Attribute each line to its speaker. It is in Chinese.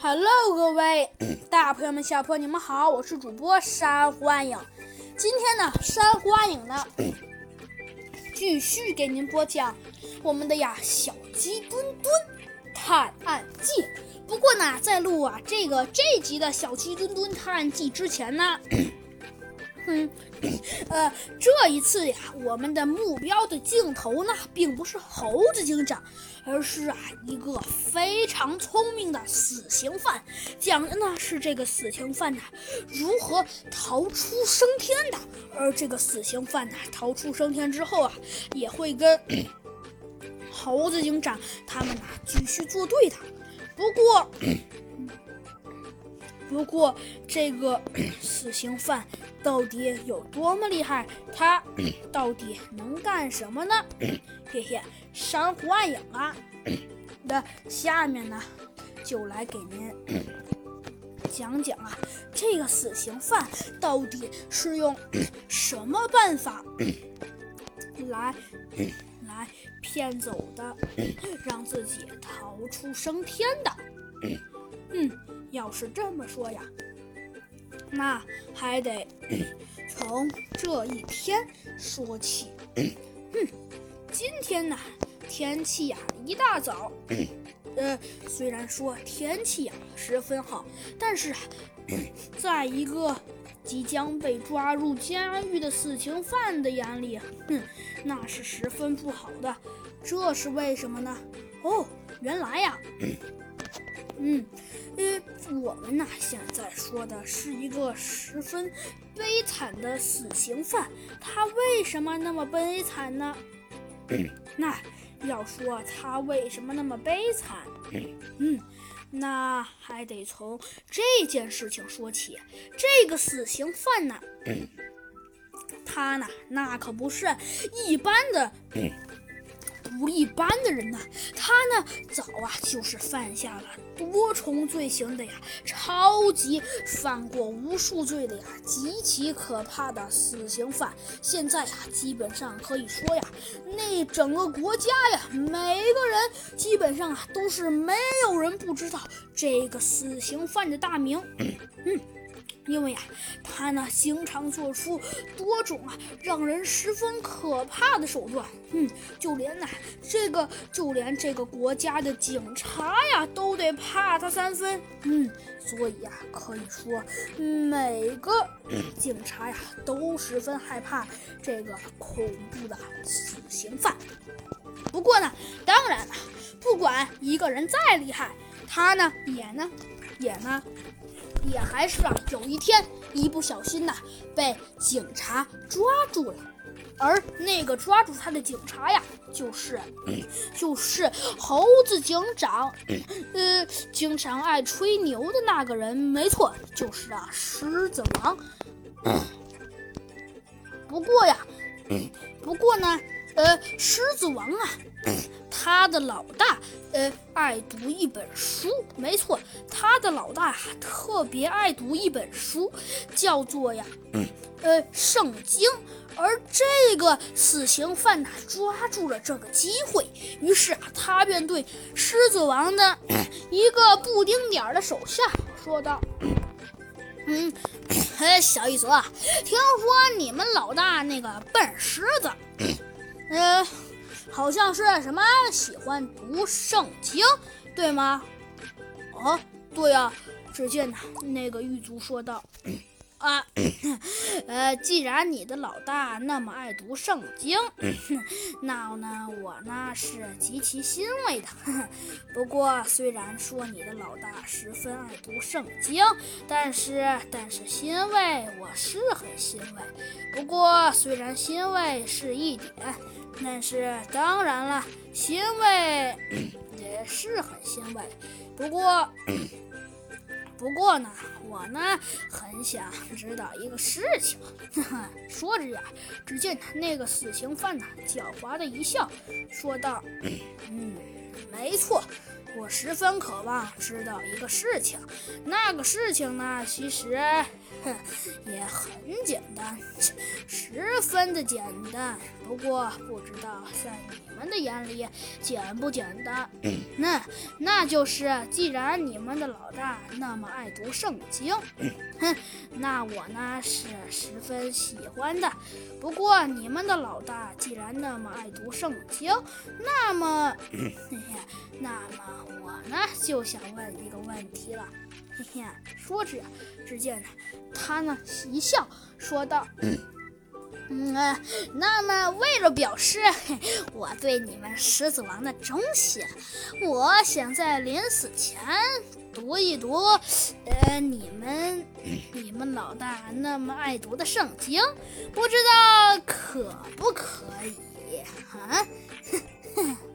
Speaker 1: Hello，各位大朋友们、小朋友们，你们好，我是主播山欢影。今天呢，山欢影呢继续给您播讲我们的呀小鸡墩墩探案记。不过呢，在录啊这个这集的小鸡墩墩探案记之前呢。嗯，呃，这一次呀，我们的目标的镜头呢，并不是猴子警长，而是啊一个非常聪明的死刑犯，讲的呢是这个死刑犯呢如何逃出升天的，而这个死刑犯呢逃出升天之后啊，也会跟猴子警长他们呢继续作对的。不过。不过，这个死刑犯到底有多么厉害？他到底能干什么呢？嘿嘿，珊瑚暗影啊！那下面呢，就来给您讲讲啊，这个死刑犯到底是用什么办法来来骗走的，让自己逃出升天的？嗯。要是这么说呀，那还得从这一天说起。嗯，今天呢，天气呀一大早，呃，虽然说天气呀十分好，但是在一个即将被抓入监狱的死刑犯的眼里，嗯，那是十分不好的。这是为什么呢？哦，原来呀。嗯，呃，我们呢现在说的是一个十分悲惨的死刑犯，他为什么那么悲惨呢？那要说他为什么那么悲惨，嗯，那还得从这件事情说起。这个死刑犯呢，他呢那可不是一般的。不一般的人呢，他呢早啊就是犯下了多重罪行的呀，超级犯过无数罪的呀，极其可怕的死刑犯。现在呀，基本上可以说呀，那整个国家呀，每个人基本上啊都是没有人不知道这个死刑犯的大名。嗯。因为呀，他呢经常做出多种啊让人十分可怕的手段，嗯，就连呢这个就连这个国家的警察呀都得怕他三分，嗯，所以呀可以说每个 警察呀都十分害怕这个恐怖的死刑犯。不过呢，当然了，不管一个人再厉害，他呢也呢也呢。也还是啊，有一天一不小心呐，被警察抓住了，而那个抓住他的警察呀，就是就是猴子警长，呃，经常爱吹牛的那个人，没错，就是啊，狮子王。不过呀，不过呢，呃，狮子王啊。他的老大，呃，爱读一本书，没错，他的老大特别爱读一本书，叫做呀，呃，圣经。而这个死刑犯呢，抓住了这个机会，于是啊，他便对狮子王的 一个布丁点儿的手下说道：“嗯，嘿，小一泽，听说你们老大那个笨狮子，呃。”好像是什么喜欢读圣经，对吗？哦，对呀。只见那个狱卒说道：“啊，呃，既然你的老大那么爱读圣经，那呢，我呢是极其欣慰的。不过，虽然说你的老大十分爱读圣经，但是，但是欣慰我是很欣慰。不过，虽然欣慰是一点。”但是当然了，欣慰也是很欣慰。不过，不过呢，我呢很想知道一个事情。说着呀，只见那个死刑犯呢狡猾的一笑，说道：“嗯，没错。”我十分渴望知道一个事情，那个事情呢，其实，哼，也很简单，十分的简单。不过不知道在你们的眼里简不简单？那那就是，既然你们的老大那么爱读圣经，哼，那我呢是十分喜欢的。不过你们的老大既然那么爱读圣经，那么，那么我呢就想问一个问题了。嘿嘿，说着，只见呢，他呢一笑说道。嗯，那么为了表示我对你们狮子王的忠心，我想在临死前读一读，呃，你们你们老大那么爱读的圣经，不知道可不可以啊？